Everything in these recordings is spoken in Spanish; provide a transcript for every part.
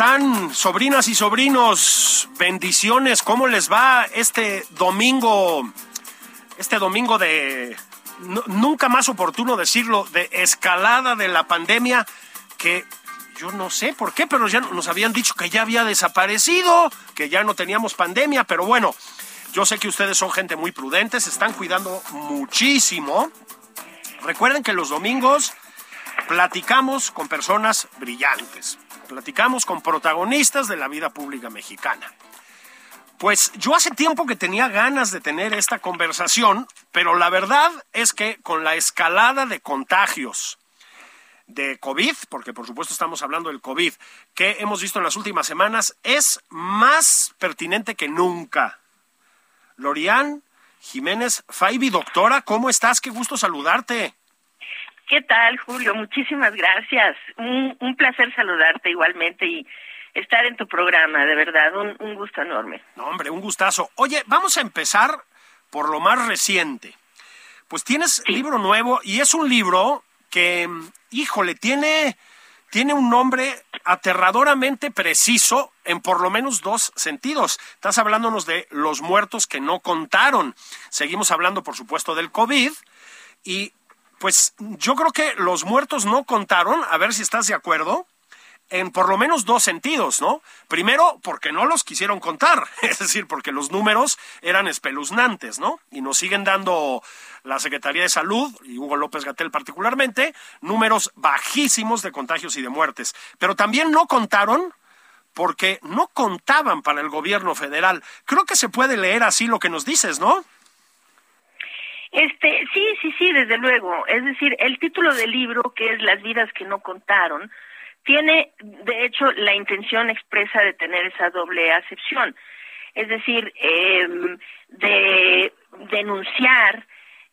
Están, sobrinas y sobrinos? Bendiciones, ¿cómo les va este domingo? Este domingo de nu- nunca más oportuno decirlo, de escalada de la pandemia que yo no sé por qué, pero ya nos habían dicho que ya había desaparecido, que ya no teníamos pandemia, pero bueno, yo sé que ustedes son gente muy prudente, se están cuidando muchísimo. Recuerden que los domingos platicamos con personas brillantes, platicamos con protagonistas de la vida pública mexicana. Pues yo hace tiempo que tenía ganas de tener esta conversación, pero la verdad es que con la escalada de contagios de COVID, porque por supuesto estamos hablando del COVID, que hemos visto en las últimas semanas, es más pertinente que nunca. Lorian Jiménez Faibi, doctora, ¿cómo estás? Qué gusto saludarte. ¿Qué tal, Julio? Muchísimas gracias. Un, un placer saludarte igualmente y estar en tu programa, de verdad, un, un gusto enorme. No, hombre, un gustazo. Oye, vamos a empezar por lo más reciente. Pues tienes libro nuevo y es un libro que, híjole, tiene, tiene un nombre aterradoramente preciso en por lo menos dos sentidos. Estás hablándonos de los muertos que no contaron. Seguimos hablando, por supuesto, del COVID y pues yo creo que los muertos no contaron, a ver si estás de acuerdo, en por lo menos dos sentidos, ¿no? Primero, porque no los quisieron contar, es decir, porque los números eran espeluznantes, ¿no? Y nos siguen dando la Secretaría de Salud, y Hugo López Gatel particularmente, números bajísimos de contagios y de muertes. Pero también no contaron porque no contaban para el gobierno federal. Creo que se puede leer así lo que nos dices, ¿no? Este, sí, sí, sí, desde luego. Es decir, el título del libro, que es Las vidas que no contaron, tiene, de hecho, la intención expresa de tener esa doble acepción. Es decir, eh, de denunciar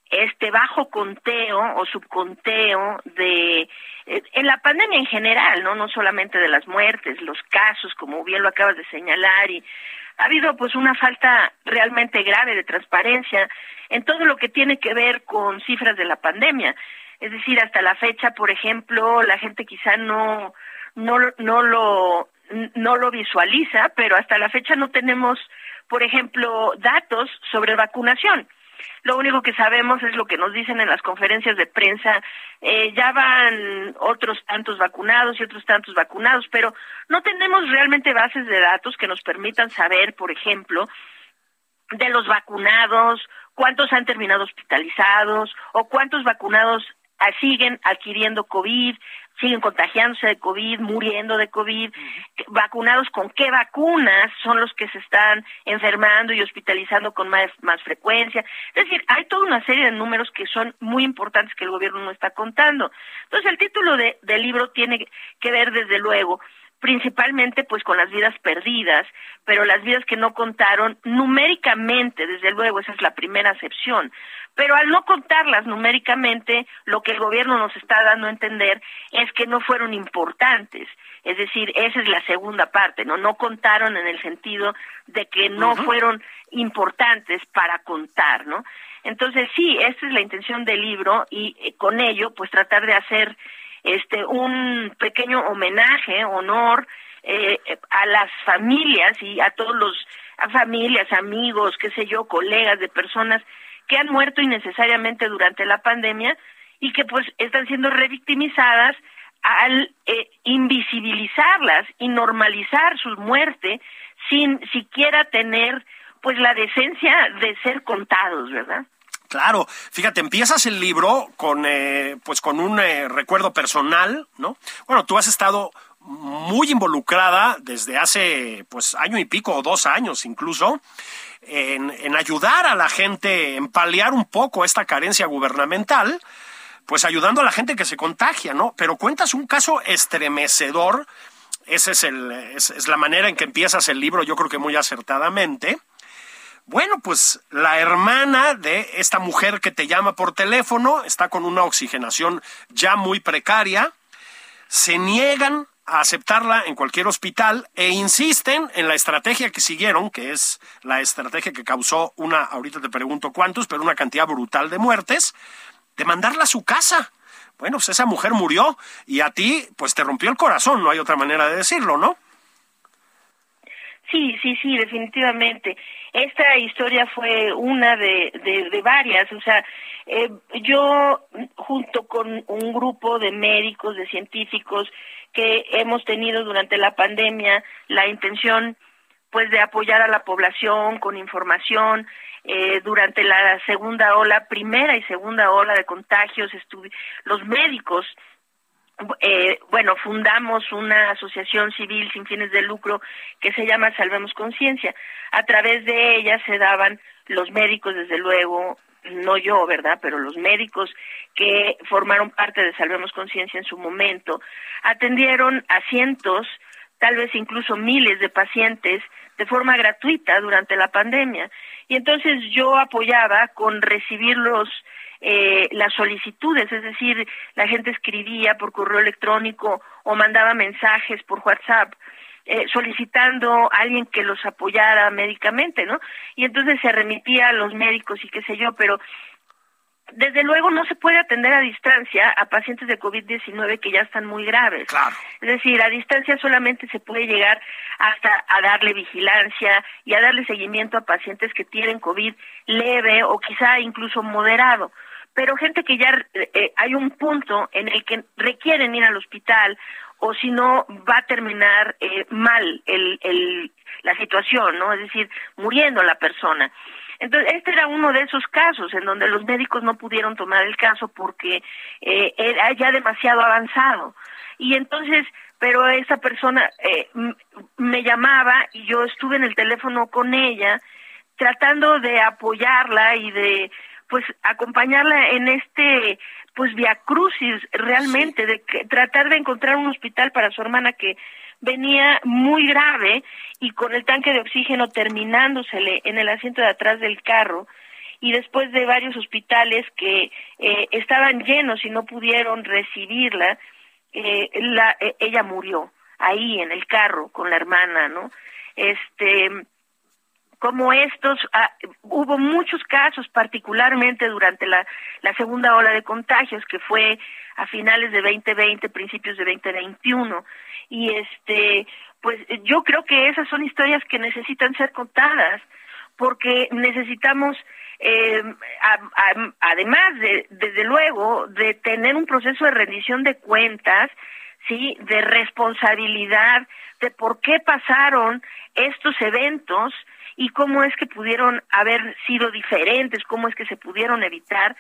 este bajo conteo o subconteo de en la pandemia en general, no no solamente de las muertes, los casos, como bien lo acabas de señalar y ha habido pues una falta realmente grave de transparencia en todo lo que tiene que ver con cifras de la pandemia. Es decir, hasta la fecha, por ejemplo, la gente quizá no no no lo no lo visualiza, pero hasta la fecha no tenemos, por ejemplo, datos sobre vacunación. Lo único que sabemos es lo que nos dicen en las conferencias de prensa. Eh, ya van otros tantos vacunados y otros tantos vacunados, pero no tenemos realmente bases de datos que nos permitan saber, por ejemplo, de los vacunados, cuántos han terminado hospitalizados o cuántos vacunados siguen adquiriendo COVID, siguen contagiándose de COVID, muriendo de COVID, vacunados con qué vacunas son los que se están enfermando y hospitalizando con más, más frecuencia. Es decir, hay toda una serie de números que son muy importantes que el gobierno no está contando. Entonces, el título de, del libro tiene que ver, desde luego, principalmente pues con las vidas perdidas, pero las vidas que no contaron numéricamente, desde luego, esa es la primera acepción. Pero al no contarlas numéricamente, lo que el gobierno nos está dando a entender es que no fueron importantes. Es decir, esa es la segunda parte, ¿no? No contaron en el sentido de que no fueron importantes para contar, ¿no? Entonces, sí, esta es la intención del libro y eh, con ello, pues tratar de hacer este un pequeño homenaje, honor eh, a las familias y a todos los familias, amigos, qué sé yo, colegas de personas que han muerto innecesariamente durante la pandemia y que pues están siendo revictimizadas al eh, invisibilizarlas y normalizar su muerte sin siquiera tener pues la decencia de ser contados, ¿verdad? Claro, fíjate, empiezas el libro con eh, pues con un eh, recuerdo personal, ¿no? Bueno, tú has estado muy involucrada desde hace pues año y pico o dos años incluso en, ayudar a la gente, en paliar un poco esta carencia gubernamental, pues ayudando a la gente que se contagia, ¿no? Pero cuentas un caso estremecedor, esa es la manera en que empiezas el libro, yo creo que muy acertadamente. Bueno, pues la hermana de esta mujer que te llama por teléfono está con una oxigenación ya muy precaria, se niegan a aceptarla en cualquier hospital e insisten en la estrategia que siguieron, que es la estrategia que causó una, ahorita te pregunto cuántos, pero una cantidad brutal de muertes, de mandarla a su casa. Bueno, pues esa mujer murió y a ti pues te rompió el corazón, no hay otra manera de decirlo, ¿no? Sí, sí, sí, definitivamente. Esta historia fue una de, de, de varias, o sea, eh, yo junto con un grupo de médicos, de científicos que hemos tenido durante la pandemia la intención pues de apoyar a la población con información, eh, durante la segunda ola, primera y segunda ola de contagios, los médicos eh, bueno, fundamos una asociación civil sin fines de lucro que se llama Salvemos Conciencia. A través de ella se daban los médicos, desde luego, no yo, ¿verdad? Pero los médicos que formaron parte de Salvemos Conciencia en su momento, atendieron a cientos, tal vez incluso miles de pacientes de forma gratuita durante la pandemia. Y entonces yo apoyaba con recibir los eh, las solicitudes, es decir, la gente escribía por correo electrónico o mandaba mensajes por WhatsApp eh, solicitando a alguien que los apoyara médicamente, ¿no? Y entonces se remitía a los médicos y qué sé yo, pero desde luego no se puede atender a distancia a pacientes de COVID-19 que ya están muy graves. Es decir, a distancia solamente se puede llegar hasta a darle vigilancia y a darle seguimiento a pacientes que tienen COVID leve o quizá incluso moderado pero gente que ya eh, hay un punto en el que requieren ir al hospital o si no va a terminar eh, mal el, el, la situación, ¿no? Es decir, muriendo la persona. Entonces, este era uno de esos casos en donde los médicos no pudieron tomar el caso porque eh, era ya demasiado avanzado. Y entonces, pero esa persona eh, me llamaba y yo estuve en el teléfono con ella tratando de apoyarla y de pues acompañarla en este pues via crucis realmente de que, tratar de encontrar un hospital para su hermana que venía muy grave y con el tanque de oxígeno terminándosele en el asiento de atrás del carro y después de varios hospitales que eh, estaban llenos y no pudieron recibirla eh, la, eh, ella murió ahí en el carro con la hermana no este como estos, ah, hubo muchos casos, particularmente durante la, la segunda ola de contagios, que fue a finales de 2020, principios de 2021. Y este, pues yo creo que esas son historias que necesitan ser contadas, porque necesitamos, eh, además de, desde luego, de tener un proceso de rendición de cuentas, sí, de responsabilidad, de por qué pasaron estos eventos, y cómo es que pudieron haber sido diferentes, cómo es que se pudieron evitar,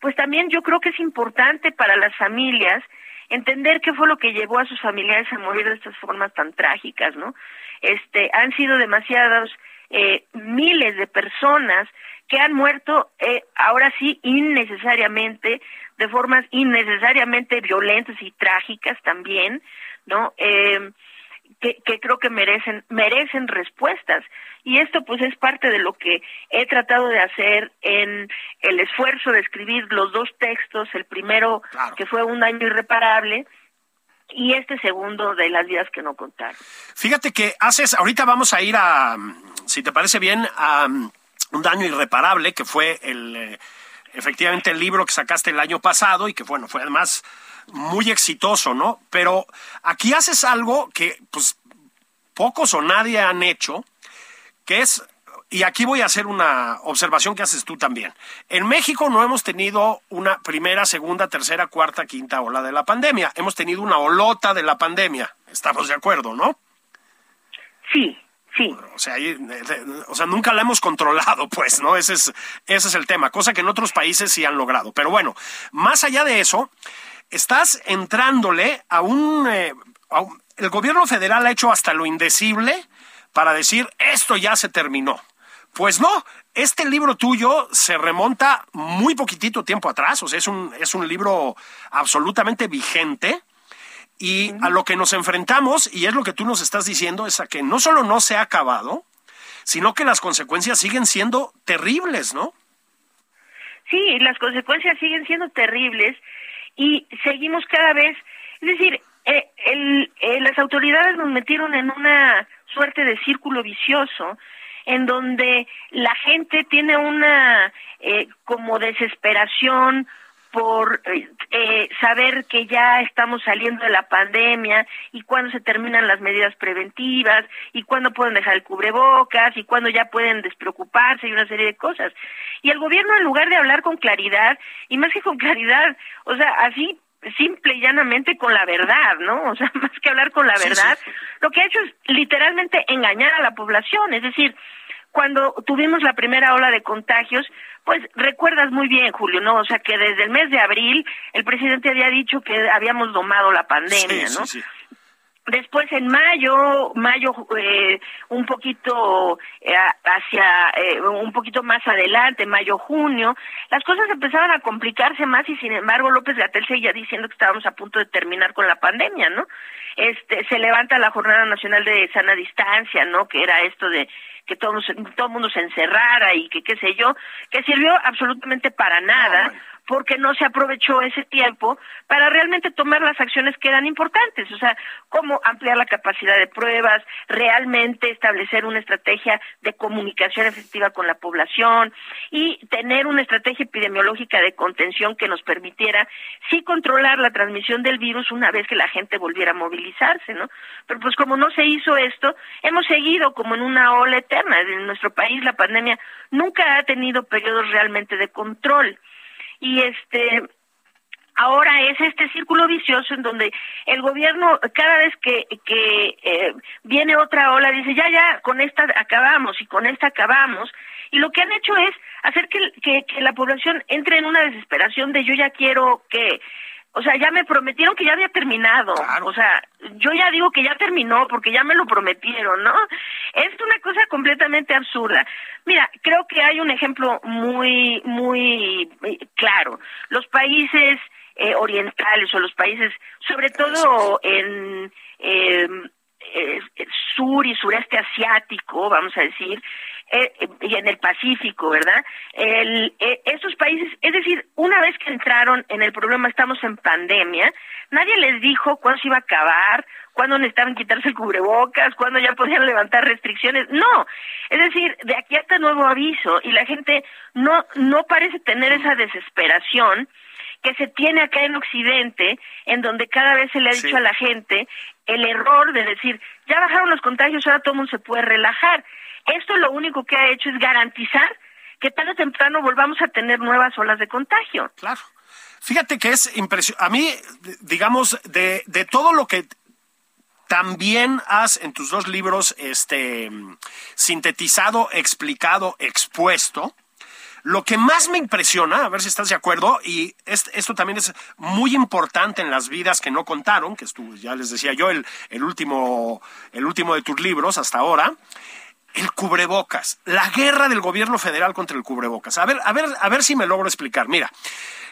pues también yo creo que es importante para las familias entender qué fue lo que llevó a sus familiares a morir de estas formas tan trágicas, ¿no? Este, han sido demasiados eh, miles de personas que han muerto eh, ahora sí innecesariamente, de formas innecesariamente violentas y trágicas también, ¿no? Eh, que, que creo que merecen merecen respuestas. Y esto pues es parte de lo que he tratado de hacer en el esfuerzo de escribir los dos textos. El primero que fue un daño irreparable y este segundo de las vidas que no contaron fíjate que haces ahorita vamos a ir a si te parece bien a un daño irreparable que fue el eh, efectivamente el libro que sacaste el año pasado y que bueno, fue además muy exitoso, ¿no? Pero aquí haces algo que pues pocos o nadie han hecho, que es y aquí voy a hacer una observación que haces tú también. En México no hemos tenido una primera, segunda, tercera, cuarta, quinta ola de la pandemia. Hemos tenido una olota de la pandemia. Estamos de acuerdo, ¿no? Sí, sí. O sea, o sea, nunca la hemos controlado, pues, ¿no? Ese es, ese es el tema, cosa que en otros países sí han logrado. Pero bueno, más allá de eso, estás entrándole a un, eh, a un el gobierno federal ha hecho hasta lo indecible para decir esto ya se terminó. Pues no, este libro tuyo se remonta muy poquitito tiempo atrás, o sea, es un, es un libro absolutamente vigente. Y a lo que nos enfrentamos, y es lo que tú nos estás diciendo, es a que no solo no se ha acabado, sino que las consecuencias siguen siendo terribles, ¿no? Sí, las consecuencias siguen siendo terribles y seguimos cada vez, es decir, eh, el, eh, las autoridades nos metieron en una suerte de círculo vicioso en donde la gente tiene una eh, como desesperación por eh, eh, saber que ya estamos saliendo de la pandemia y cuándo se terminan las medidas preventivas y cuándo pueden dejar el cubrebocas y cuándo ya pueden despreocuparse y una serie de cosas. Y el gobierno en lugar de hablar con claridad y más que con claridad, o sea, así simple y llanamente con la verdad, ¿no? O sea, más que hablar con la verdad, lo que ha hecho es literalmente engañar a la población, es decir, cuando tuvimos la primera ola de contagios, pues recuerdas muy bien, Julio, ¿no? O sea, que desde el mes de abril el presidente había dicho que habíamos domado la pandemia, ¿no? Después en mayo, mayo eh, un poquito eh, hacia, eh, un poquito más adelante, mayo, junio, las cosas empezaban a complicarse más y sin embargo López Gatel seguía diciendo que estábamos a punto de terminar con la pandemia, ¿no? Este, se levanta la Jornada Nacional de Sana Distancia, ¿no? Que era esto de que todo, todo mundo se encerrara y que qué sé yo, que sirvió absolutamente para nada, porque no se aprovechó ese tiempo para realmente tomar las acciones que eran importantes, o sea, cómo ampliar la capacidad de pruebas, realmente establecer una estrategia de comunicación efectiva con la población y tener una estrategia epidemiológica de contención que nos permitiera sí controlar la transmisión del virus una vez que la gente volviera a movilizarse, ¿no? Pero pues como no se hizo esto, hemos seguido como en una ola eterna. En nuestro país la pandemia nunca ha tenido periodos realmente de control y este ahora es este círculo vicioso en donde el gobierno cada vez que, que eh, viene otra ola dice ya ya con esta acabamos y con esta acabamos y lo que han hecho es hacer que, que, que la población entre en una desesperación de yo ya quiero que o sea, ya me prometieron que ya había terminado. O sea, yo ya digo que ya terminó porque ya me lo prometieron, ¿no? Es una cosa completamente absurda. Mira, creo que hay un ejemplo muy, muy claro. Los países eh, orientales o los países, sobre todo en eh, sur y sureste asiático, vamos a decir, eh, y en el Pacífico, ¿verdad? El, eh, esos países, es decir, una vez que entraron en el problema, estamos en pandemia, nadie les dijo cuándo se iba a acabar, cuándo necesitaban quitarse el cubrebocas, cuándo ya podían levantar restricciones, no, es decir, de aquí hasta nuevo aviso y la gente no no parece tener esa desesperación que se tiene acá en Occidente, en donde cada vez se le ha dicho a la gente el error de decir, ya bajaron los contagios, ahora todo el mundo se puede relajar. Esto lo único que ha hecho es garantizar que tarde o temprano volvamos a tener nuevas olas de contagio. Claro. Fíjate que es impresionante. A mí, digamos, de, de todo lo que también has en tus dos libros este, sintetizado, explicado, expuesto, lo que más me impresiona, a ver si estás de acuerdo, y esto también es muy importante en las vidas que no contaron, que estuvo, ya les decía yo, el, el, último, el último de tus libros hasta ahora, el cubrebocas, la guerra del gobierno federal contra el cubrebocas. A ver, a ver, a ver si me logro explicar. Mira,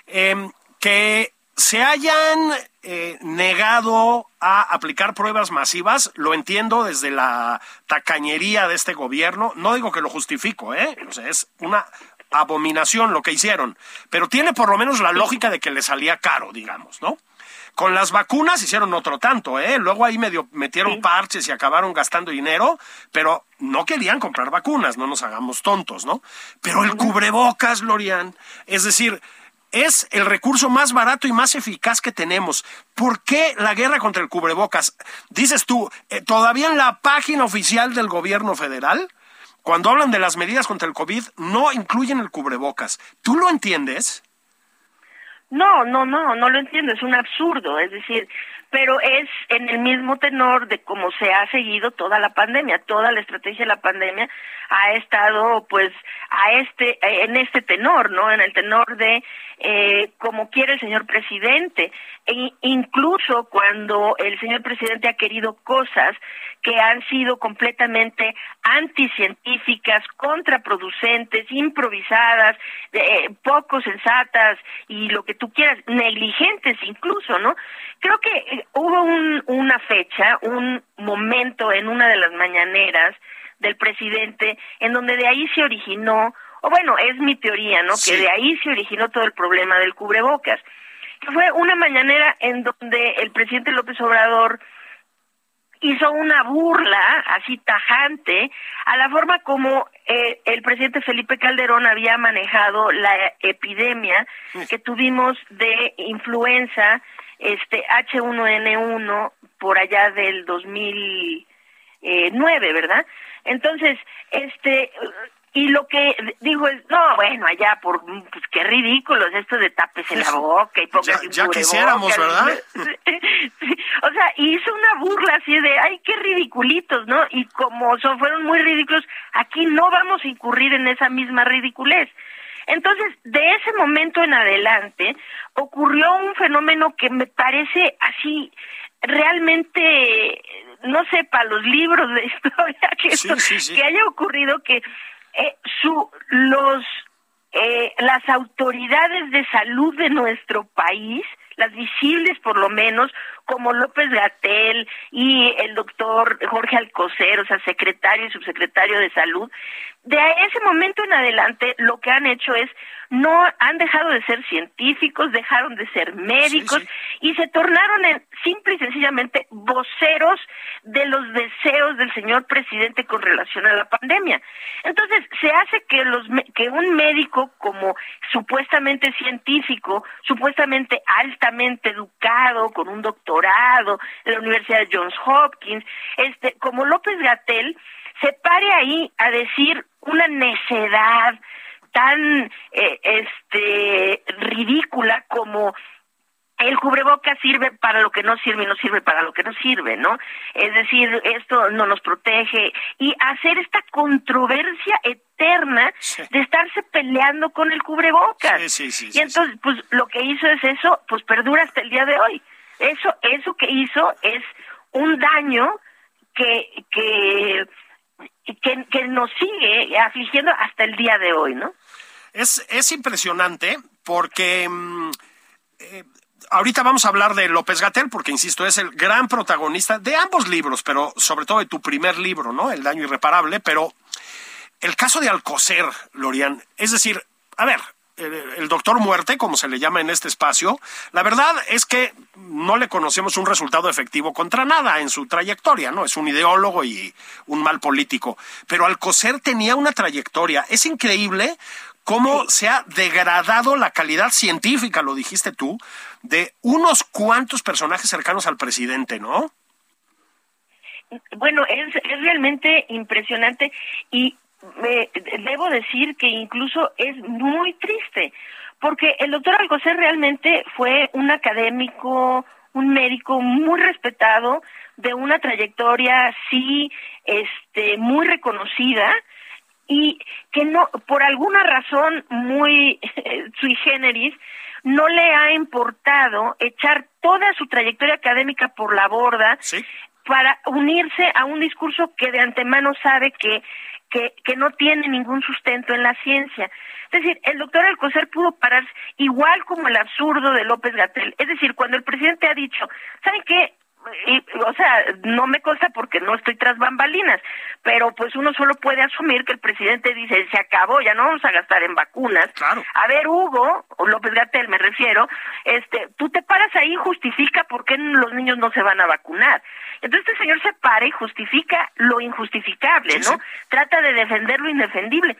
em, que se hayan eh, negado a aplicar pruebas masivas, lo entiendo desde la tacañería de este gobierno. No digo que lo justifico, ¿eh? O sea, es una abominación lo que hicieron, pero tiene por lo menos la lógica de que le salía caro, digamos, ¿no? Con las vacunas hicieron otro tanto, ¿eh? Luego ahí medio metieron parches y acabaron gastando dinero, pero no querían comprar vacunas, no nos hagamos tontos, ¿no? Pero el cubrebocas, Lorian, es decir, es el recurso más barato y más eficaz que tenemos. ¿Por qué la guerra contra el cubrebocas? Dices tú, eh, todavía en la página oficial del gobierno federal, cuando hablan de las medidas contra el COVID, no incluyen el cubrebocas. ¿Tú lo entiendes? No, no, no, no lo entiendo, es un absurdo, es decir, pero es en el mismo tenor de cómo se ha seguido toda la pandemia, toda la estrategia de la pandemia ha estado pues a este en este tenor, ¿no? En el tenor de eh, como quiere el señor presidente, e incluso cuando el señor presidente ha querido cosas que han sido completamente anticientíficas, contraproducentes, improvisadas, eh, poco sensatas y lo que tú quieras, negligentes incluso, ¿no? Creo que eh, hubo un, una fecha, un momento en una de las mañaneras del presidente en donde de ahí se originó, o bueno, es mi teoría, ¿no? Que de ahí se originó todo el problema del cubrebocas. Fue una mañanera en donde el presidente López Obrador hizo una burla así tajante a la forma como eh, el presidente Felipe Calderón había manejado la epidemia que tuvimos de influenza este H1N1 por allá del 2009, ¿verdad? Entonces, este y lo que dijo es, no, bueno, allá por, pues qué ridículos esto de tapes en la boca y póngase ya, ya quisiéramos, ¿verdad? O sea, hizo una burla así de, ay, qué ridiculitos, ¿no? Y como son, fueron muy ridículos, aquí no vamos a incurrir en esa misma ridiculez. Entonces, de ese momento en adelante, ocurrió un fenómeno que me parece así realmente no sé para los libros de historia que, que haya ocurrido que eh, su, los, eh, las autoridades de salud de nuestro país, las visibles por lo menos, como López Gatel y el doctor Jorge Alcocer, o sea, secretario y subsecretario de salud, de ese momento en adelante lo que han hecho es no han dejado de ser científicos, dejaron de ser médicos y se tornaron en simple y sencillamente voceros de los deseos del señor presidente con relación a la pandemia. Entonces, se hace que los que un médico como supuestamente científico, supuestamente altamente educado con un doctorado en la Universidad de Johns Hopkins, este como López Gatel se pare ahí a decir una necedad tan eh, este ridícula como el cubreboca sirve para lo que no sirve y no sirve para lo que no sirve, ¿no? Es decir, esto no nos protege y hacer esta controversia eterna de estarse peleando con el cubrebocas. y entonces, pues lo que hizo es eso, pues perdura hasta el día de hoy. Eso, eso que hizo es un daño que, que, que, que nos sigue afligiendo hasta el día de hoy, ¿no? Es, es impresionante porque mm, eh, ahorita vamos a hablar de López Gatel, porque insisto, es el gran protagonista de ambos libros, pero sobre todo de tu primer libro, ¿no? El daño irreparable, pero el caso de Alcocer, Lorian, es decir, a ver, el doctor muerte, como se le llama en este espacio, la verdad es que no le conocemos un resultado efectivo contra nada en su trayectoria, ¿no? Es un ideólogo y un mal político. Pero Alcocer tenía una trayectoria. Es increíble cómo se ha degradado la calidad científica, lo dijiste tú, de unos cuantos personajes cercanos al presidente, ¿no? Bueno, es, es realmente impresionante y me, debo decir que incluso es muy triste, porque el doctor Alcocer realmente fue un académico, un médico muy respetado, de una trayectoria sí, este, muy reconocida, y que no, por alguna razón muy sui generis, no le ha importado echar toda su trayectoria académica por la borda para unirse a un discurso que de antemano sabe que, que, que no tiene ningún sustento en la ciencia. Es decir, el doctor Alcocer pudo pararse igual como el absurdo de López Gatel. Es decir, cuando el presidente ha dicho, ¿saben qué? Y, o sea, no me consta porque no estoy tras bambalinas, pero pues uno solo puede asumir que el presidente dice, se acabó, ya no vamos a gastar en vacunas. Claro. A ver, Hugo, o López Gatel me refiero, este, tú te paras ahí y justifica por qué los niños no se van a vacunar. Entonces este señor se para y justifica lo injustificable, ¿no? Trata de defender lo indefendible.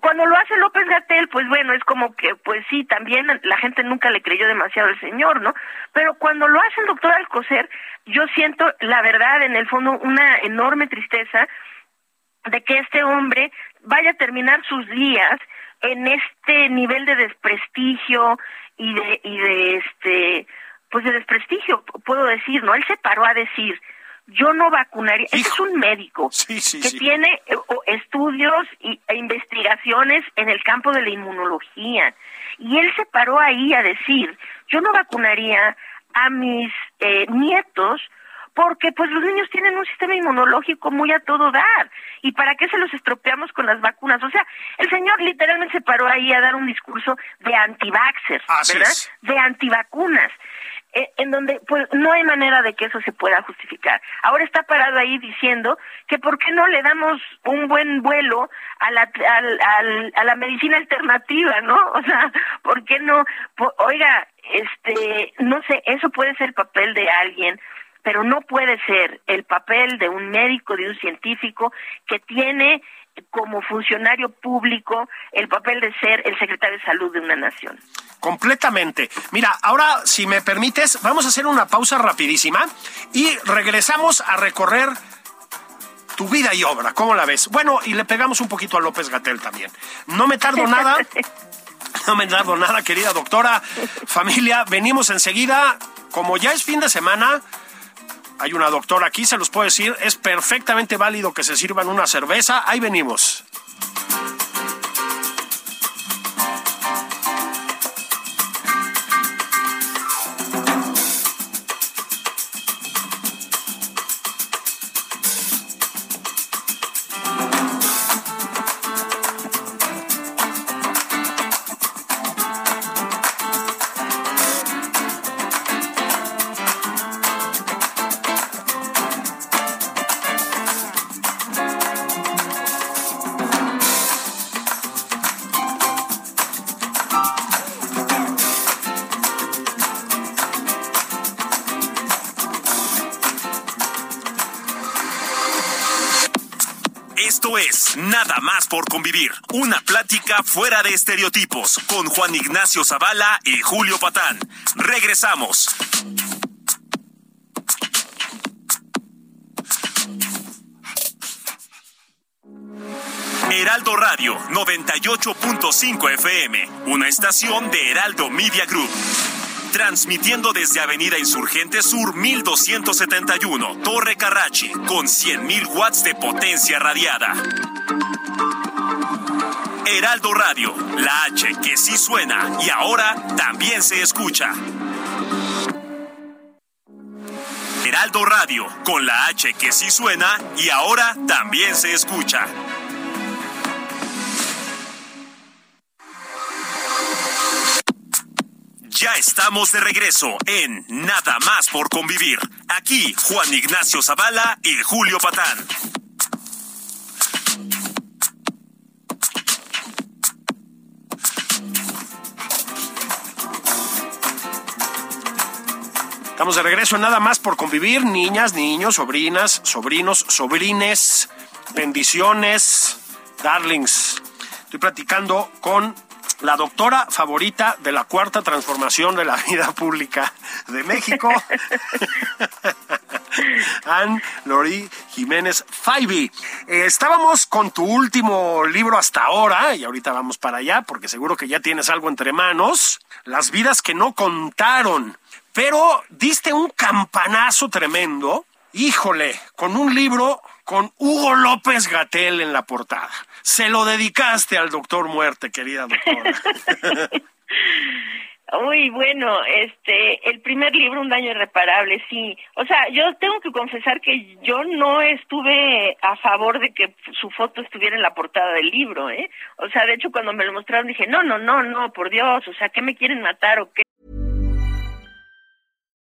Cuando lo hace López Gatel, pues bueno, es como que, pues sí, también la gente nunca le creyó demasiado al señor, ¿no? Pero cuando lo hace el doctor Alcocer, yo siento, la verdad, en el fondo, una enorme tristeza de que este hombre vaya a terminar sus días en este nivel de desprestigio y de, y de este, pues de desprestigio, puedo decir, ¿no? Él se paró a decir, yo no vacunaría. Este es un médico que tiene eh, estudios e investigaciones en el campo de la inmunología. Y él se paró ahí a decir, yo no vacunaría a mis eh, nietos porque pues los niños tienen un sistema inmunológico muy a todo dar. ¿Y para qué se los estropeamos con las vacunas? O sea, el señor literalmente se paró ahí a dar un discurso de anti-vaxxers, ¿verdad? De antivacunas. Eh, en donde pues no hay manera de que eso se pueda justificar. Ahora está parado ahí diciendo que por qué no le damos un buen vuelo a la a la medicina alternativa, ¿no? O sea, ¿por qué no? oiga, este, no sé, eso puede ser el papel de alguien pero no puede ser el papel de un médico, de un científico que tiene como funcionario público el papel de ser el secretario de salud de una nación. Completamente. Mira, ahora, si me permites, vamos a hacer una pausa rapidísima y regresamos a recorrer tu vida y obra. ¿Cómo la ves? Bueno, y le pegamos un poquito a López Gatel también. No me tardo nada. No me tardo nada, querida doctora. Familia, venimos enseguida. Como ya es fin de semana, hay una doctora aquí, se los puedo decir, es perfectamente válido que se sirvan una cerveza. Ahí venimos. Por convivir. Una plática fuera de estereotipos con Juan Ignacio Zavala y Julio Patán. Regresamos. Heraldo Radio 98.5 FM, una estación de Heraldo Media Group. Transmitiendo desde Avenida Insurgente Sur 1271, Torre Carrachi, con 100.000 watts de potencia radiada. Heraldo Radio, la H que sí suena y ahora también se escucha. Heraldo Radio, con la H que sí suena y ahora también se escucha. Ya estamos de regreso en Nada más por convivir. Aquí Juan Ignacio Zavala y Julio Patán. Estamos de regreso en nada más por convivir, niñas, niños, sobrinas, sobrinos, sobrines, bendiciones, darlings. Estoy platicando con la doctora favorita de la cuarta transformación de la vida pública de México, Anne Lori Jiménez Faibi. Eh, estábamos con tu último libro hasta ahora, y ahorita vamos para allá, porque seguro que ya tienes algo entre manos, Las vidas que no contaron pero diste un campanazo tremendo, híjole, con un libro con Hugo López Gatel en la portada. Se lo dedicaste al doctor Muerte, querida doctora. Uy, bueno, este, el primer libro, Un daño irreparable, sí. O sea, yo tengo que confesar que yo no estuve a favor de que su foto estuviera en la portada del libro, ¿eh? O sea, de hecho, cuando me lo mostraron dije, no, no, no, no, por Dios, o sea, ¿qué me quieren matar o qué?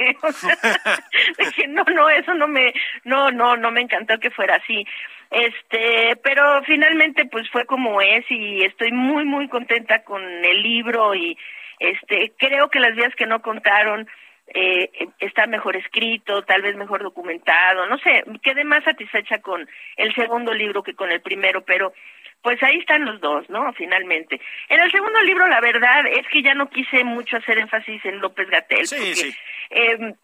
Dije, no, no, eso no me, no, no, no me encantó que fuera así. Este, pero finalmente pues fue como es y estoy muy, muy contenta con el libro y este, creo que las vías que no contaron eh, está mejor escrito, tal vez mejor documentado, no sé, quedé más satisfecha con el segundo libro que con el primero, pero pues ahí están los dos, ¿no? Finalmente. En el segundo libro, la verdad es que ya no quise mucho hacer énfasis en López Gatel. Sí, porque, sí. eh,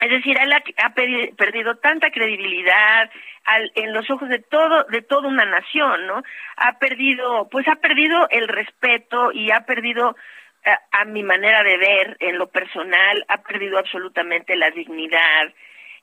es decir, él ha, ha perdido tanta credibilidad al- en los ojos de todo, de toda una nación, ¿no? Ha perdido, pues ha perdido el respeto y ha perdido, a, a mi manera de ver, en lo personal, ha perdido absolutamente la dignidad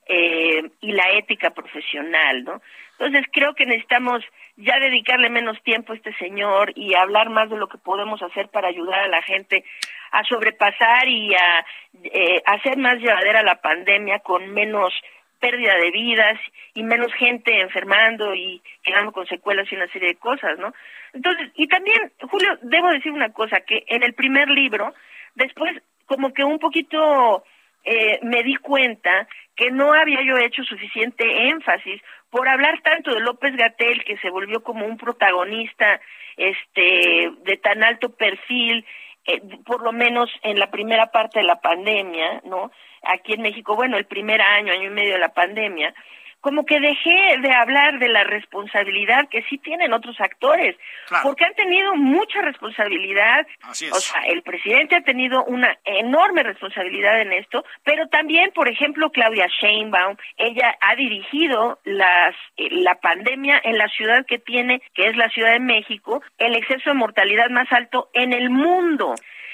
eh, y la ética profesional, ¿no? Entonces creo que necesitamos ya dedicarle menos tiempo a este señor y hablar más de lo que podemos hacer para ayudar a la gente a sobrepasar y a eh, hacer más llevadera la pandemia con menos pérdida de vidas y menos gente enfermando y quedando con secuelas y una serie de cosas, ¿no? Entonces, y también, Julio, debo decir una cosa, que en el primer libro, después como que un poquito eh, me di cuenta que no había yo hecho suficiente énfasis por hablar tanto de López Gatel que se volvió como un protagonista este de tan alto perfil eh, por lo menos en la primera parte de la pandemia, ¿no? Aquí en México, bueno, el primer año, año y medio de la pandemia, como que dejé de hablar de la responsabilidad que sí tienen otros actores, Claro. porque han tenido mucha responsabilidad. Así es. O sea, el presidente ha tenido una enorme responsabilidad en esto, pero también, por ejemplo, Claudia Sheinbaum, ella ha dirigido las eh, la pandemia en la ciudad que tiene, que es la Ciudad de México, el exceso de mortalidad más alto en el mundo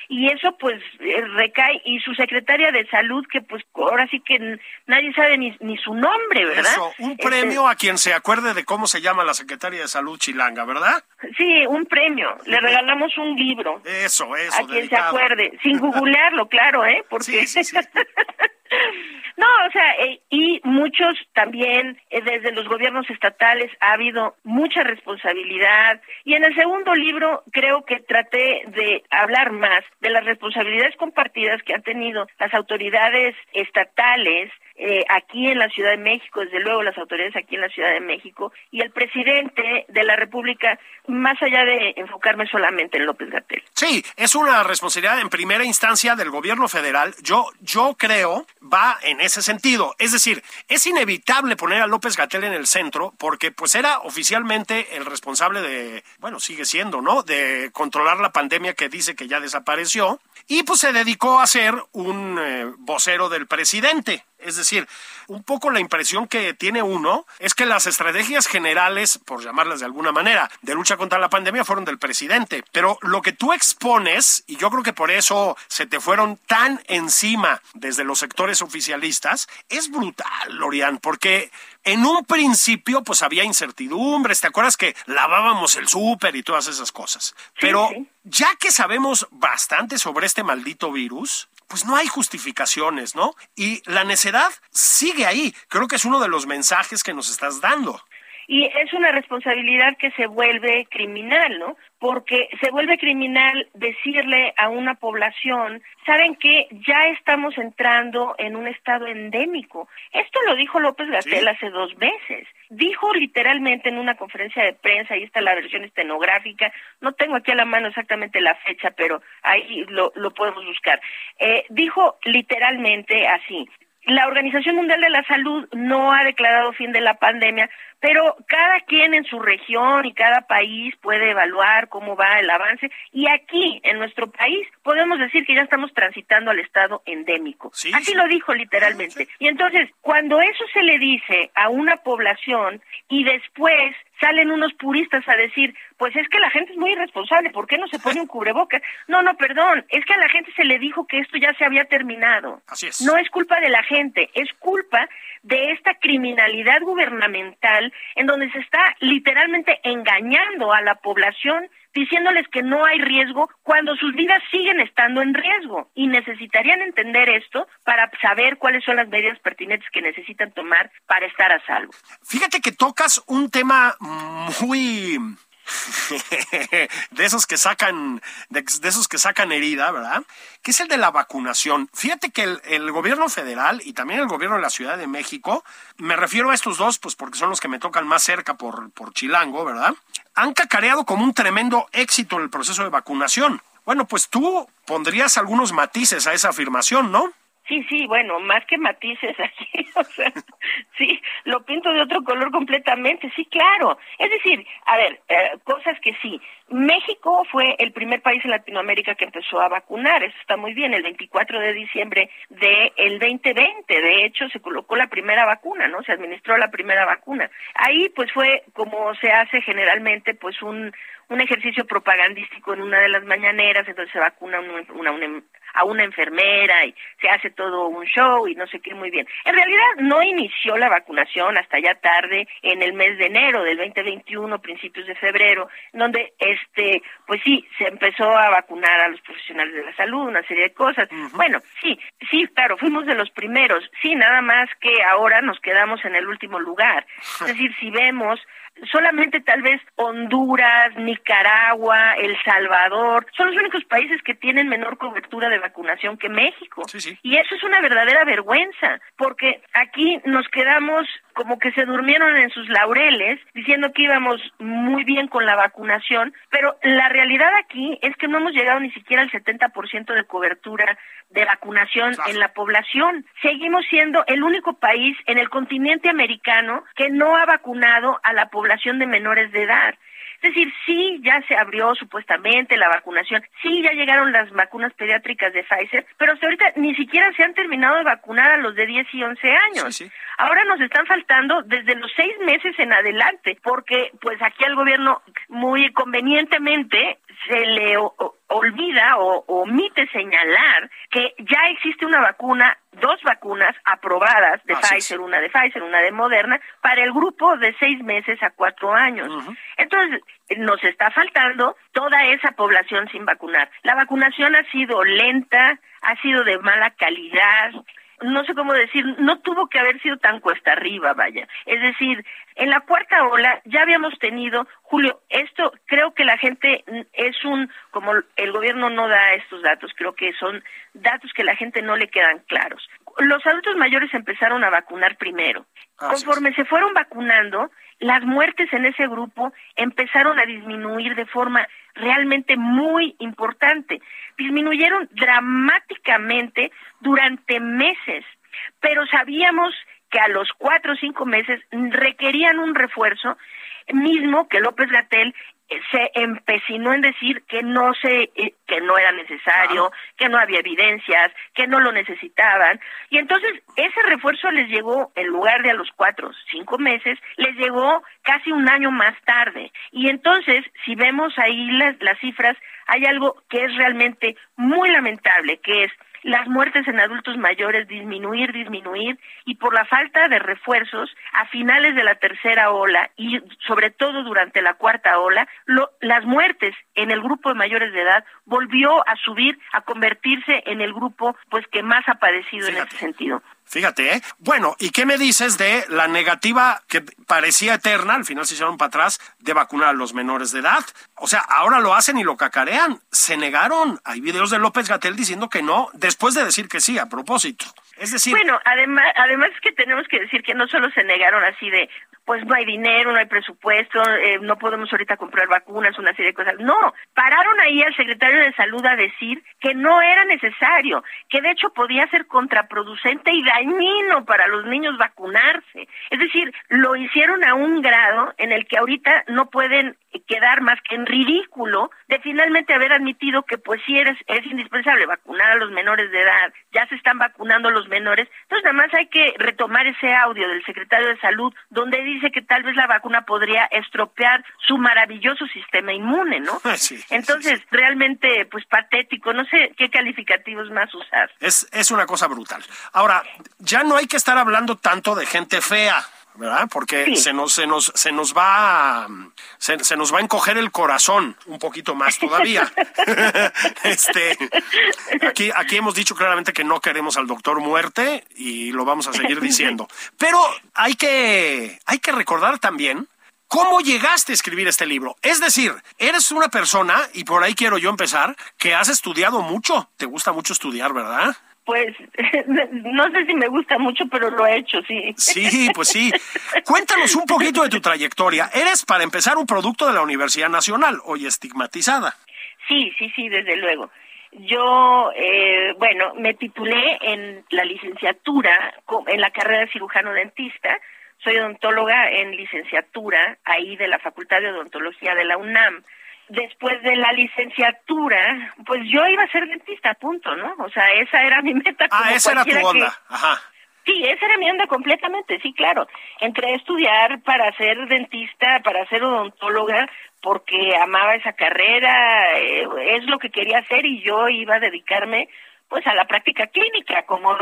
y eso pues eh, recae y su secretaria de salud que pues ahora sí que nadie sabe ni, ni su nombre, ¿verdad? Eso, un Este, premio a quien se acuerde de cómo se llama la Secretaria de Salud Chilanga, ¿verdad? sí, un premio. Le regalamos un libro. Eso, eso. a quien se dedicado. acuerde, sin googlearlo, claro, ¿eh? Porque Sí, sí, sí. no, o sea, eh, y muchos también eh, desde los gobiernos estatales ha habido mucha responsabilidad. Y en el segundo libro creo que traté de hablar más de las responsabilidades compartidas que han tenido las autoridades estatales eh, aquí en la Ciudad de México, desde luego las autoridades aquí en la Ciudad de México y el presidente de la República, más allá de enfocarme solamente en López Gatell. Sí, es una responsabilidad en primera instancia del gobierno federal. Yo, yo creo va en ese sentido. Es decir, es inevitable poner a López Gatel en el centro porque pues era oficialmente el responsable de, bueno, sigue siendo, ¿no? De controlar la pandemia que dice que ya desapareció y pues se dedicó a ser un eh, vocero del presidente. Es decir, un poco la impresión que tiene uno es que las estrategias generales, por llamarlas de alguna manera, de lucha contra la pandemia fueron del presidente. Pero lo que tú expones, y yo creo que por eso se te fueron tan encima desde los sectores oficialistas, es brutal, Lorian, porque en un principio pues había incertidumbres, ¿te acuerdas que lavábamos el súper y todas esas cosas? Pero ya que sabemos bastante sobre este maldito virus, pues no hay justificaciones, ¿no? Y la necedad sigue ahí. Creo que es uno de los mensajes que nos estás dando. Y es una responsabilidad que se vuelve criminal, ¿no? Porque se vuelve criminal decirle a una población, saben que ya estamos entrando en un estado endémico. Esto lo dijo López Gatel Sí. hace dos meses. Dijo literalmente en una conferencia de prensa, ahí está la versión estenográfica, no tengo aquí a la mano exactamente la fecha, pero ahí lo, lo podemos buscar. Eh, dijo literalmente así, la Organización Mundial de la Salud no ha declarado fin de la pandemia, pero cada quien en su región y cada país puede evaluar cómo va el avance y aquí en nuestro país podemos decir que ya estamos transitando al estado endémico. Sí, Así sí. lo dijo literalmente. Y entonces, cuando eso se le dice a una población y después salen unos puristas a decir, pues es que la gente es muy irresponsable, ¿por qué no se pone un cubrebocas? No, no, perdón, es que a la gente se le dijo que esto ya se había terminado. Así es. No es culpa de la gente, es culpa de esta criminalidad gubernamental en donde se está literalmente engañando a la población diciéndoles que no hay riesgo cuando sus vidas siguen estando en riesgo y necesitarían entender esto para saber cuáles son las medidas pertinentes que necesitan tomar para estar a salvo. Fíjate que tocas un tema muy de esos que sacan, de, esos que sacan herida, ¿verdad? Que es el de la vacunación. Fíjate que el, gobierno federal y también el gobierno de la Ciudad de México, me refiero a estos dos, pues porque son los que me tocan más cerca por, por Chilango, ¿verdad? Han cacareado como un tremendo éxito el proceso de vacunación. Bueno, pues tú pondrías algunos matices a esa afirmación, ¿no? Sí, sí, bueno, más que matices aquí, o sea, sí, lo pinto de otro color completamente, sí, claro. Es decir, a ver, eh, cosas que sí. México fue el primer país en Latinoamérica que empezó a vacunar, eso está muy bien, el 24 de diciembre del 2020, de hecho, se colocó la primera vacuna, ¿no? Se administró la primera vacuna. Ahí, pues, fue como se hace generalmente, pues, un, un ejercicio propagandístico en una de las mañaneras, entonces se vacuna una, una, a una enfermera y se hace todo un show y no sé qué muy bien. En realidad no inició la vacunación hasta ya tarde en el mes de enero del 2021, principios de febrero, donde este, pues sí, se empezó a vacunar a los profesionales de la salud, una serie de cosas. Bueno, sí, sí, claro, fuimos de los primeros. Sí, nada más que ahora nos quedamos en el último lugar. Es decir, si vemos solamente tal vez Honduras, Nicaragua, El Salvador, son los únicos países que tienen menor cobertura de vacunación que México. Y eso es una verdadera vergüenza, porque aquí nos quedamos como que se durmieron en sus laureles diciendo que íbamos muy bien con la vacunación, pero la realidad aquí es que no hemos llegado ni siquiera al 70% de cobertura de vacunación en la población. Seguimos siendo el único país en el continente americano que no ha vacunado a la población de menores de edad. Es decir, sí, ya se abrió supuestamente la vacunación, sí, ya llegaron las vacunas pediátricas de Pfizer, pero hasta ahorita ni siquiera se han terminado de vacunar a los de 10 y 11 años. Ahora nos están faltando desde los seis meses en adelante, porque pues aquí al gobierno muy convenientemente se le olvida o omite señalar que ya existe una vacuna, dos vacunas aprobadas de Pfizer, una de Pfizer, una de Moderna, para el grupo de seis meses a cuatro años. Entonces, nos está faltando toda esa población sin vacunar. La vacunación ha sido lenta, ha sido de mala calidad, no sé cómo decir, no tuvo que haber sido tan cuesta arriba, vaya. Es decir, en la cuarta ola ya habíamos tenido, Julio, esto creo que la gente es un, como el gobierno no da estos datos, creo que son datos que la gente no le quedan claros. Los adultos mayores empezaron a vacunar primero. Conforme se fueron vacunando, las muertes en ese grupo empezaron a disminuir de forma realmente muy importante. Disminuyeron dramáticamente durante meses, pero sabíamos que a los cuatro o cinco meses requerían un refuerzo mismo que López Gatel se empecinó en decir que no se eh, que no era necesario, que no había evidencias, que no lo necesitaban. Y entonces ese refuerzo les llegó en lugar de a los cuatro cinco meses les llegó casi un año más tarde. Y entonces si vemos ahí las, las cifras hay algo que es realmente muy lamentable que es las muertes en adultos mayores disminuir, disminuir, y por la falta de refuerzos, a finales de la tercera ola y sobre todo durante la cuarta ola, las muertes en el grupo de mayores de edad volvió a subir, a convertirse en el grupo pues que más ha padecido en ese sentido. Fíjate, ¿eh? Bueno, ¿y qué me dices de la negativa que parecía eterna, al final se hicieron para atrás, de vacunar a los menores de edad? O sea, ahora lo hacen y lo cacarean. Se negaron. Hay videos de López Gatel diciendo que no, después de decir que sí, a propósito. Es decir. Bueno, además, además es que tenemos que decir que no solo se negaron así de, pues no hay dinero, no hay presupuesto, eh, no podemos ahorita comprar vacunas, una serie de cosas. No, pararon ahí al secretario de salud a decir que no era necesario, que de hecho podía ser contraproducente y dañino para los niños vacunarse. Es decir, lo hicieron a un grado en el que ahorita no pueden quedar más que en ridículo de finalmente haber admitido que pues sí eres, es indispensable vacunar a los menores de edad, ya se están vacunando los menores. Entonces, nada más hay que retomar ese audio del secretario de Salud, donde dice que tal vez la vacuna podría estropear su maravilloso sistema inmune, ¿no? Entonces, realmente, pues patético, no sé qué calificativos más usar. Es, es una cosa brutal. Ahora, ya no hay que estar hablando tanto de gente fea. ¿Verdad? Porque se nos se nos se nos va a, se, nos va a encoger el corazón un poquito más todavía. este aquí aquí hemos dicho claramente que no queremos al doctor muerte y lo vamos a seguir diciendo. Pero hay que hay que recordar también ¿Cómo llegaste a escribir este libro? Es decir, eres una persona, y por ahí quiero yo empezar, que has estudiado mucho. Te gusta mucho estudiar, ¿verdad? Pues no sé si me gusta mucho, pero lo he hecho, sí. Sí, pues sí. Cuéntanos un poquito de tu trayectoria. Eres, para empezar, un producto de la Universidad Nacional, hoy estigmatizada. Sí, sí, sí, desde luego. Yo, eh, bueno, me titulé en la licenciatura, en la carrera de cirujano dentista. Soy odontóloga en licenciatura, ahí de la Facultad de Odontología de la UNAM después de la licenciatura, pues yo iba a ser dentista, punto, ¿no? O sea, esa era mi meta. ah, esa era tu onda, ajá. Sí, esa era mi onda completamente, sí, claro. Entré a estudiar para ser dentista, para ser odontóloga, porque amaba esa carrera, eh, es lo que quería hacer y yo iba a dedicarme pues a la práctica clínica, como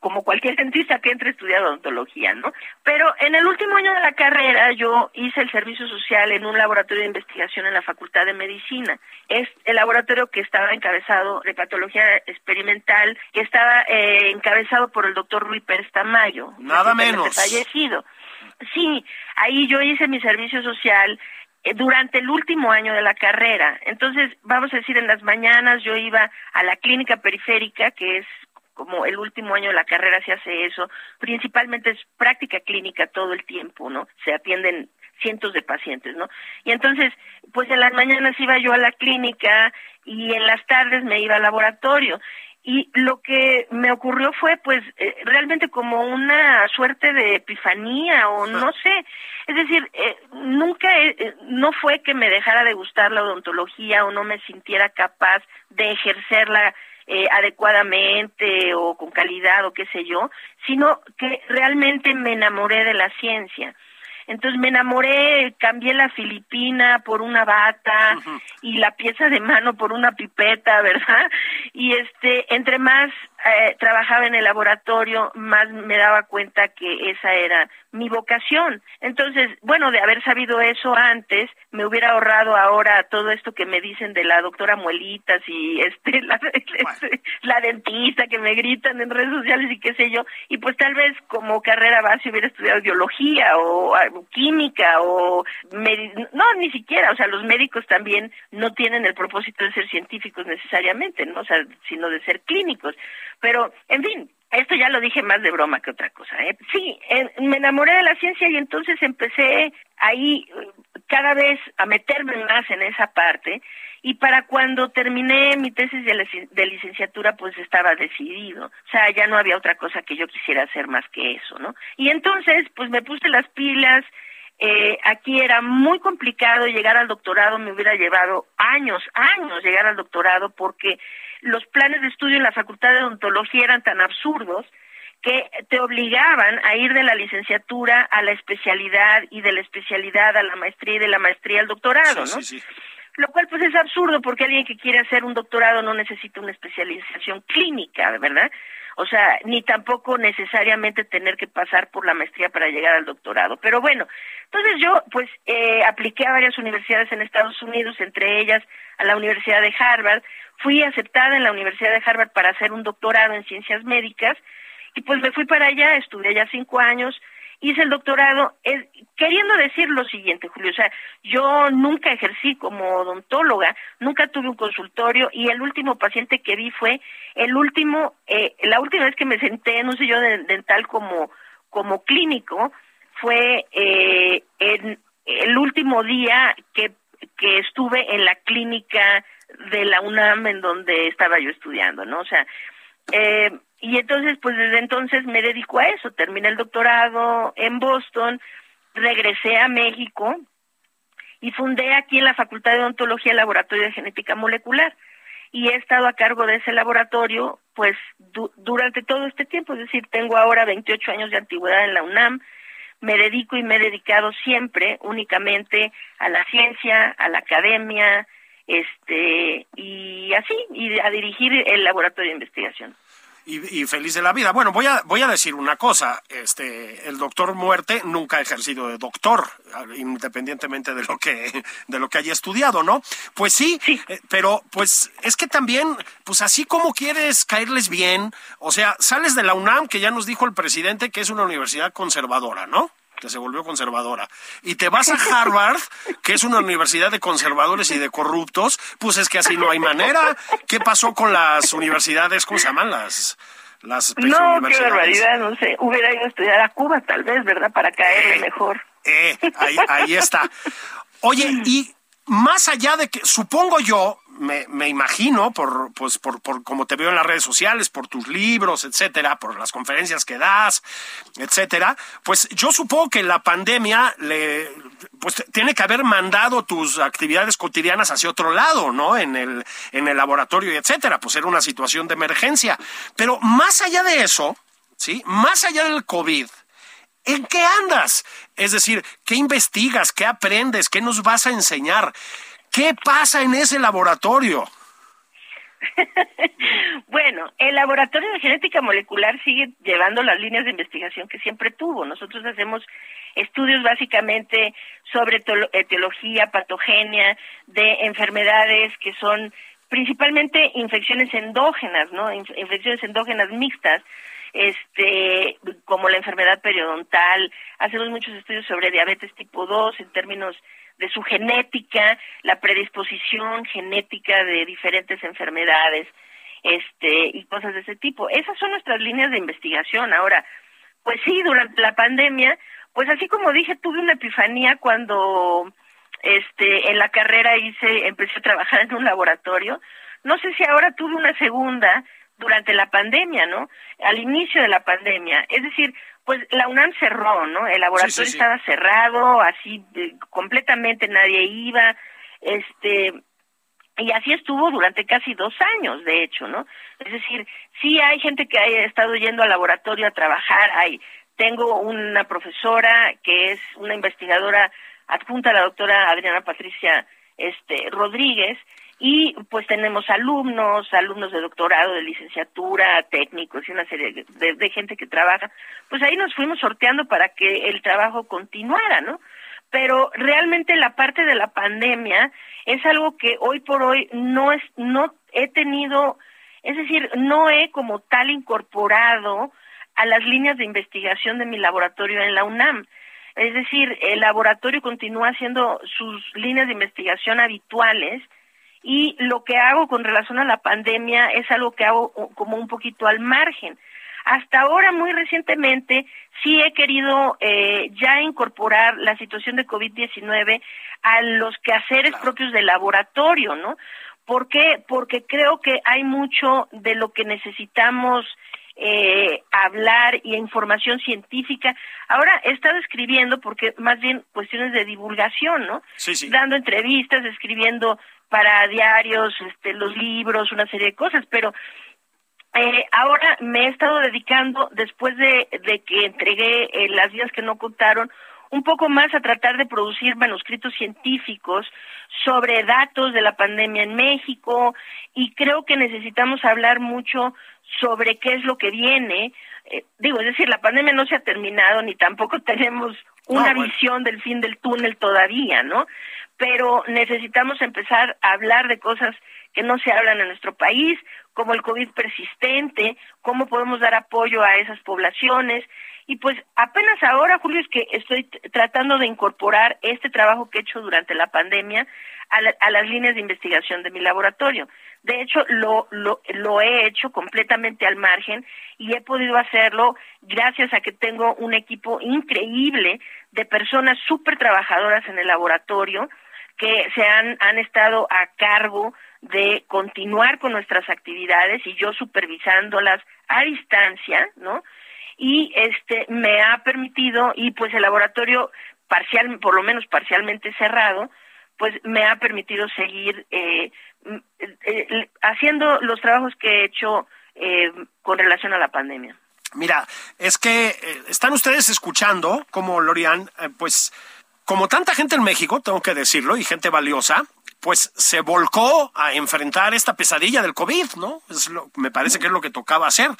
como cualquier dentista que entre a estudiar odontología, ¿no? Pero en el último año de la carrera yo hice el servicio social en un laboratorio de investigación en la Facultad de Medicina. Es el laboratorio que estaba encabezado de patología experimental, que estaba eh, encabezado por el doctor Luis Pérez Tamayo. Nada menos. Fallecido. Sí, ahí yo hice mi servicio social durante el último año de la carrera. Entonces, vamos a decir, en las mañanas yo iba a la clínica periférica, que es como el último año de la carrera se hace eso, principalmente es práctica clínica todo el tiempo, ¿no? Se atienden cientos de pacientes, ¿no? Y entonces, pues en las mañanas iba yo a la clínica y en las tardes me iba al laboratorio y lo que me ocurrió fue pues eh, realmente como una suerte de epifanía o no sé. Es decir eh, nunca eh, no fue que me dejara de gustar la odontología o no me sintiera capaz de ejercerla adecuadamente o con calidad o qué sé yo sino que realmente me enamoré de la ciencia entonces me enamoré, cambié la filipina por una bata y la pieza de mano por una pipeta, ¿verdad? Y este, entre más eh, trabajaba en el laboratorio, más me daba cuenta que esa era mi vocación. Entonces, bueno, de haber sabido eso antes, me hubiera ahorrado ahora todo esto que me dicen de la doctora Muelitas y este la, este, la dentista que me gritan en redes sociales y qué sé yo, y pues tal vez como carrera base hubiera estudiado biología o, química o no, ni siquiera, o sea, los médicos también no tienen el propósito de ser científicos necesariamente, ¿no? O sea, sino de ser clínicos. Pero, en fin, esto ya lo dije más de broma que otra cosa. ¿eh? Sí, me enamoré de la ciencia y entonces empecé ahí eh, cada vez a meterme más en esa parte y para cuando terminé mi tesis de, licenciatura pues estaba decidido, o sea, ya no había otra cosa que yo quisiera hacer más que eso, ¿no? Y entonces pues me puse las pilas, eh, aquí era muy complicado llegar al doctorado, me hubiera llevado años, años llegar al doctorado porque los planes de estudio en la Facultad de Odontología eran tan absurdos que te obligaban a ir de la licenciatura a la especialidad y de la especialidad a la maestría y de la maestría al doctorado, ¿no? Sí, sí. Lo cual pues es absurdo porque alguien que quiere hacer un doctorado no necesita una especialización clínica, ¿verdad? O sea, ni tampoco necesariamente tener que pasar por la maestría para llegar al doctorado. Pero bueno, entonces yo pues eh, apliqué a varias universidades en Estados Unidos, entre ellas a la Universidad de Harvard, fui aceptada en la Universidad de Harvard para hacer un doctorado en ciencias médicas y pues me fui para allá, estudié allá cinco años, hice el doctorado, queriendo decir lo siguiente, Julio, o sea, yo nunca ejercí como odontóloga, nunca tuve un consultorio y el último paciente que vi fue el último, eh, la última vez que me senté en un sillón dental como, como clínico fue eh, el último día que, que estuve en la clínica de la UNAM en donde estaba yo estudiando, ¿no? O sea, eh, y entonces, pues desde entonces me dedico a eso. Terminé el doctorado en Boston, regresé a México y fundé aquí en la Facultad de Odontología el Laboratorio de Genética Molecular. Y he estado a cargo de ese laboratorio pues durante todo este tiempo, es decir, tengo ahora 28 años de antigüedad en la UNAM, me dedico y me he dedicado siempre únicamente a la ciencia, a la academia, este y así y a dirigir el laboratorio de investigación y, feliz de la vida. Bueno, voy a, voy a decir una cosa. Este, el doctor Muerte nunca ha ejercido de doctor, independientemente de lo que, de lo que haya estudiado, ¿no? Pues sí, eh, pero pues es que también, pues así como quieres caerles bien, o sea, sales de la UNAM, que ya nos dijo el presidente que es una universidad conservadora, ¿no? Que se volvió conservadora, y te vas a Harvard, que es una universidad de conservadores y de corruptos, pues es que así no hay manera. ¿Qué pasó con las universidades, cómo se llaman las? Las no, qué barbaridad, no sé. Hubiera ido a estudiar a Cuba, tal vez, ¿verdad? Para caerle eh, mejor. Eh, ahí, ahí está. Oye, y más allá de que, supongo yo, me, imagino, por, pues, por, por como te veo en las redes sociales, por tus libros, etcétera, por las conferencias que das, etcétera, pues yo supongo que la pandemia le, pues tiene que haber mandado tus actividades cotidianas hacia otro lado, ¿no? En el, en el laboratorio, etcétera, pues era una situación de emergencia. Pero más allá de eso, ¿sí? Más allá del COVID, ¿en qué andas? Es decir, ¿qué investigas? ¿Qué aprendes? ¿Qué nos vas a enseñar? ¿Qué pasa en ese laboratorio? bueno, el laboratorio de genética molecular sigue llevando las líneas de investigación que siempre tuvo. Nosotros hacemos estudios básicamente sobre etiología, patogenia de enfermedades que son principalmente infecciones endógenas, ¿no? Infecciones endógenas mixtas, este, como la enfermedad periodontal. Hacemos muchos estudios sobre diabetes tipo 2 en términos de su genética, la predisposición genética de diferentes enfermedades, este, y cosas de ese tipo. Esas son nuestras líneas de investigación. Ahora, pues sí, durante la pandemia, pues así como dije, tuve una epifanía cuando este en la carrera hice empecé a trabajar en un laboratorio. No sé si ahora tuve una segunda durante la pandemia, ¿no? Al inicio de la pandemia. Es decir, pues la UNAM cerró, ¿no? El laboratorio estaba cerrado, así completamente nadie iba, este, y así estuvo durante casi dos años, de hecho, ¿no? Es decir, sí hay gente que ha estado yendo al laboratorio a trabajar, hay, tengo una profesora que es una investigadora adjunta, la doctora Adriana Patricia este, Rodríguez, y pues tenemos alumnos, alumnos de doctorado, de licenciatura, técnicos y una serie de, gente que trabaja, pues ahí nos fuimos sorteando para que el trabajo continuara, ¿no? Pero realmente la parte de la pandemia es algo que hoy por hoy no es, no he tenido, es decir, no he como tal incorporado a las líneas de investigación de mi laboratorio en la UNAM. Es decir, el laboratorio continúa haciendo sus líneas de investigación habituales, y lo que hago con relación a la pandemia es algo que hago como un poquito al margen. Hasta ahora, muy recientemente, sí he querido eh, ya incorporar la situación de COVID-19 a los quehaceres propios del laboratorio, ¿no? ¿Por qué? Porque creo que hay mucho de lo que necesitamos eh, hablar y información científica. Ahora he estado escribiendo, porque más bien cuestiones de divulgación, ¿no? Sí, sí. Dando entrevistas, escribiendo para diarios, este, los libros, una serie de cosas, pero eh, ahora me he estado dedicando, después de, que entregué eh, las vías que no contaron, un poco más a tratar de producir manuscritos científicos sobre datos de la pandemia en México y creo que necesitamos hablar mucho sobre qué es lo que viene. Eh, digo, es decir, la pandemia no se ha terminado ni tampoco tenemos una visión del fin del túnel todavía, ¿no? Pero necesitamos empezar a hablar de cosas que no se hablan en nuestro país, como el COVID persistente, cómo podemos dar apoyo a esas poblaciones. Y pues apenas ahora, Julio, es que estoy tratando de incorporar este trabajo que he hecho durante la pandemia a, las líneas de investigación de mi laboratorio. De hecho, lo, lo, lo he hecho completamente al margen y he podido hacerlo gracias a que tengo un equipo increíble de personas súper trabajadoras en el laboratorio que se han, han estado a cargo de continuar con nuestras actividades y yo supervisándolas a distancia, ¿no? Y este me ha permitido y pues el laboratorio parcial, por lo menos parcialmente cerrado, pues me ha permitido seguir eh, eh, haciendo los trabajos que he hecho eh, con relación a la pandemia. Mira, es que eh, están ustedes escuchando como Lorian, eh, pues como tanta gente en México, tengo que decirlo, y gente valiosa, pues se volcó a enfrentar esta pesadilla del COVID, ¿no? Es lo, me parece que es lo que tocaba hacer.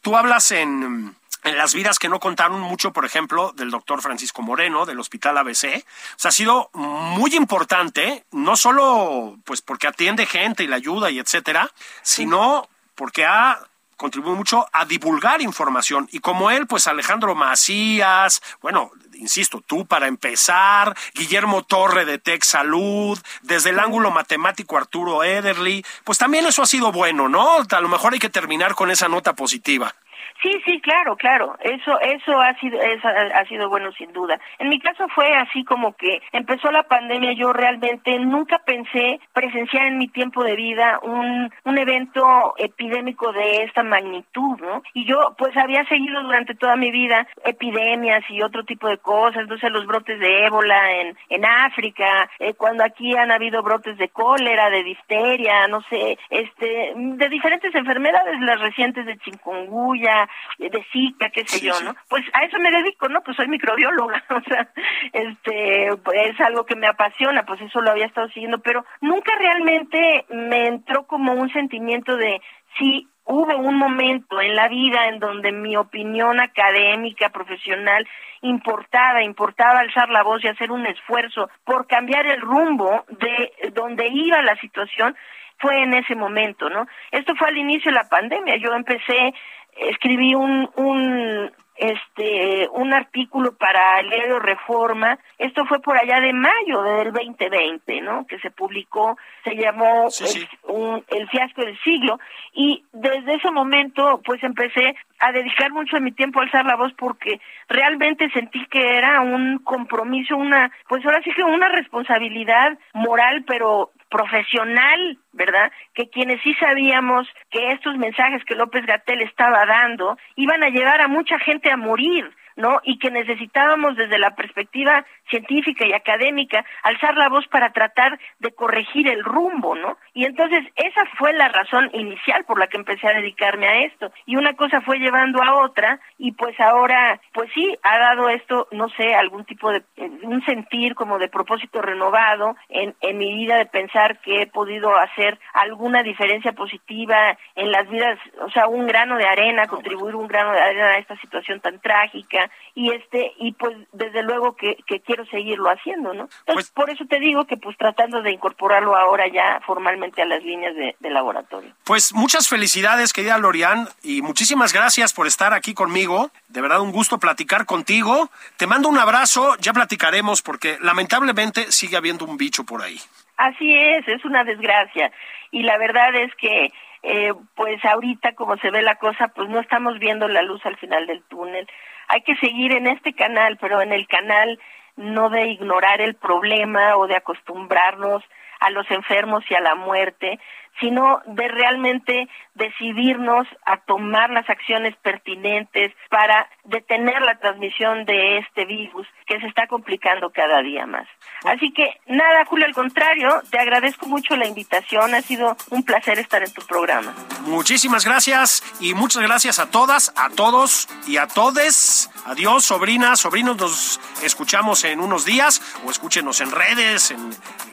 Tú hablas en, en las vidas que no contaron mucho, por ejemplo, del doctor Francisco Moreno, del Hospital ABC. O sea, ha sido muy importante, no solo pues porque atiende gente y la ayuda y etcétera, sino porque ha contribuido mucho a divulgar información. Y como él, pues Alejandro Macías, bueno, insisto, tú para empezar, Guillermo Torre de Tech Salud, desde el ángulo matemático Arturo Ederly, pues también eso ha sido bueno, ¿no? A lo mejor hay que terminar con esa nota positiva. Sí, sí, claro, claro. Eso, eso ha sido, ha sido bueno sin duda. En mi caso fue así como que empezó la pandemia. Yo realmente nunca pensé presenciar en mi tiempo de vida un, un evento epidémico de esta magnitud, ¿no? Y yo, pues, había seguido durante toda mi vida epidemias y otro tipo de cosas. Entonces, los brotes de ébola en, en África, eh, cuando aquí han habido brotes de cólera, de difteria, no sé, este, de diferentes enfermedades, las recientes de chikungunya, de Zika, qué sé yo, ¿no? Pues a eso me dedico, ¿no? Pues soy microbióloga, o sea, este, es algo que me apasiona, pues eso lo había estado siguiendo, pero nunca realmente me entró como un sentimiento de sí hubo un momento en la vida en donde mi opinión académica, profesional, importaba, importaba alzar la voz y hacer un esfuerzo por cambiar el rumbo de donde iba la situación, fue en ese momento, ¿no? Esto fue al inicio de la pandemia. Yo empecé escribí un, un este un artículo para el diario Reforma. Esto fue por allá de mayo del 2020, ¿no? Que se publicó, se llamó El, un, el fiasco del siglo y desde ese momento pues empecé a dedicar mucho de mi tiempo a alzar la voz porque realmente sentí que era un compromiso, una pues ahora sí que una responsabilidad moral, pero profesional, ¿verdad? Que quienes sí sabíamos que estos mensajes que López Gatel estaba dando iban a llevar a mucha gente a morir, ¿no? Y que necesitábamos desde la perspectiva científica y académica alzar la voz para tratar de corregir el rumbo, ¿no? Y entonces esa fue la razón inicial por la que empecé a dedicarme a esto. Y una cosa fue llevando a otra y pues ahora, pues sí, ha dado esto, no sé, algún tipo de, un sentir como de propósito renovado en, en mi vida de pensar que he podido hacer alguna diferencia positiva en las vidas, o sea, un grano de arena, contribuir un grano de arena a esta situación tan trágica y este, y pues desde luego que, que quiero seguirlo haciendo, ¿no? Entonces, pues, por eso te digo que pues tratando de incorporarlo ahora ya formalmente a las líneas de, de laboratorio. Pues muchas felicidades, querida Lorian, y muchísimas gracias por estar aquí conmigo. De verdad, un gusto platicar contigo. Te mando un abrazo, ya platicaremos porque lamentablemente sigue habiendo un bicho por ahí. Así es, es una desgracia. Y la verdad es que eh, pues ahorita como se ve la cosa, pues no estamos viendo la luz al final del túnel. Hay que seguir en este canal, pero en el canal no de ignorar el problema o de acostumbrarnos a los enfermos y a la muerte, sino de realmente decidirnos a tomar las acciones pertinentes para detener la transmisión de este virus que se está complicando cada día más. Así que nada, Julio, al contrario, te agradezco mucho la invitación, ha sido un placer estar en tu programa. Muchísimas gracias y muchas gracias a todas, a todos y a todes. Adiós, sobrinas, sobrinos, nos escuchamos en unos días o escúchenos en redes, en,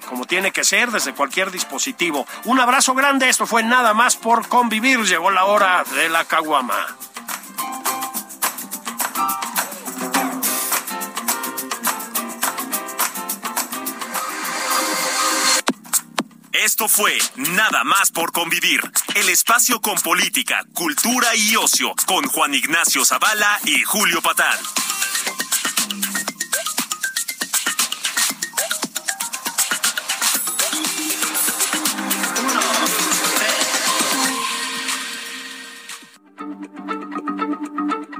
como tiene que ser, desde cualquier dispositivo. Un abrazo grande, esto fue nada más por convivir, llegó la hora de la caguama. Esto fue Nada más por convivir, el espacio con política, cultura y ocio, con Juan Ignacio Zavala y Julio Patal.